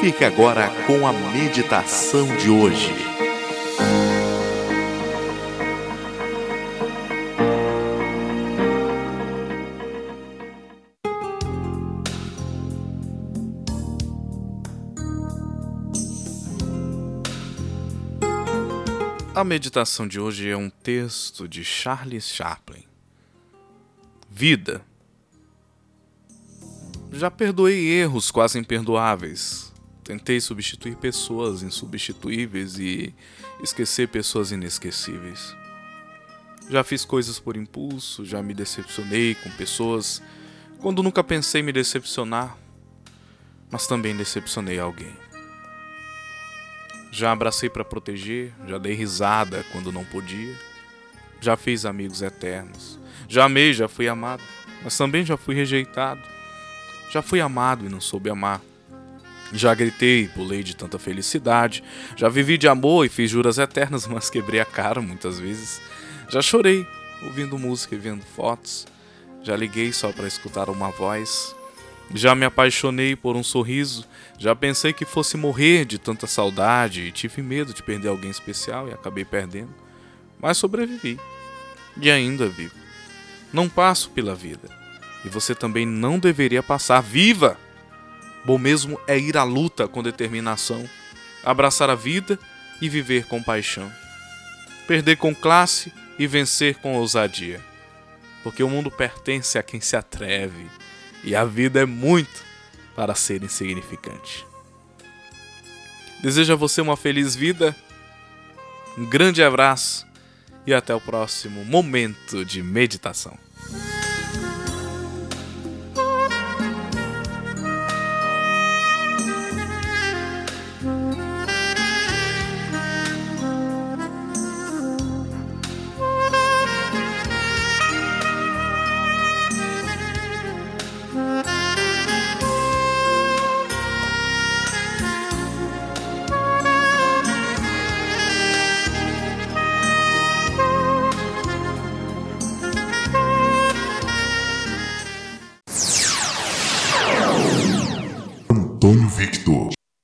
Fique agora com a meditação de hoje. A meditação de hoje é um texto de Charles Chaplin. Vida. Já perdoei erros quase imperdoáveis. Tentei substituir pessoas insubstituíveis e esquecer pessoas inesquecíveis. Já fiz coisas por impulso, já me decepcionei com pessoas quando nunca pensei me decepcionar, mas também decepcionei alguém. Já abracei para proteger, já dei risada quando não podia. Já fiz amigos eternos. Já amei, já fui amado, mas também já fui rejeitado. Já fui amado e não soube amar. Já gritei e pulei de tanta felicidade. Já vivi de amor e fiz juras eternas, mas quebrei a cara muitas vezes. Já chorei ouvindo música e vendo fotos. Já liguei só para escutar uma voz. Já me apaixonei por um sorriso, já pensei que fosse morrer de tanta saudade e tive medo de perder alguém especial e acabei perdendo. Mas sobrevivi. E ainda vivo. Não passo pela vida. E você também não deveria passar. Viva! Bom mesmo é ir à luta com determinação, abraçar a vida e viver com paixão. Perder com classe e vencer com ousadia. Porque o mundo pertence a quem se atreve e a vida é muito para ser insignificante. Desejo a você uma feliz vida, um grande abraço e até o próximo momento de meditação. Antônio Victor.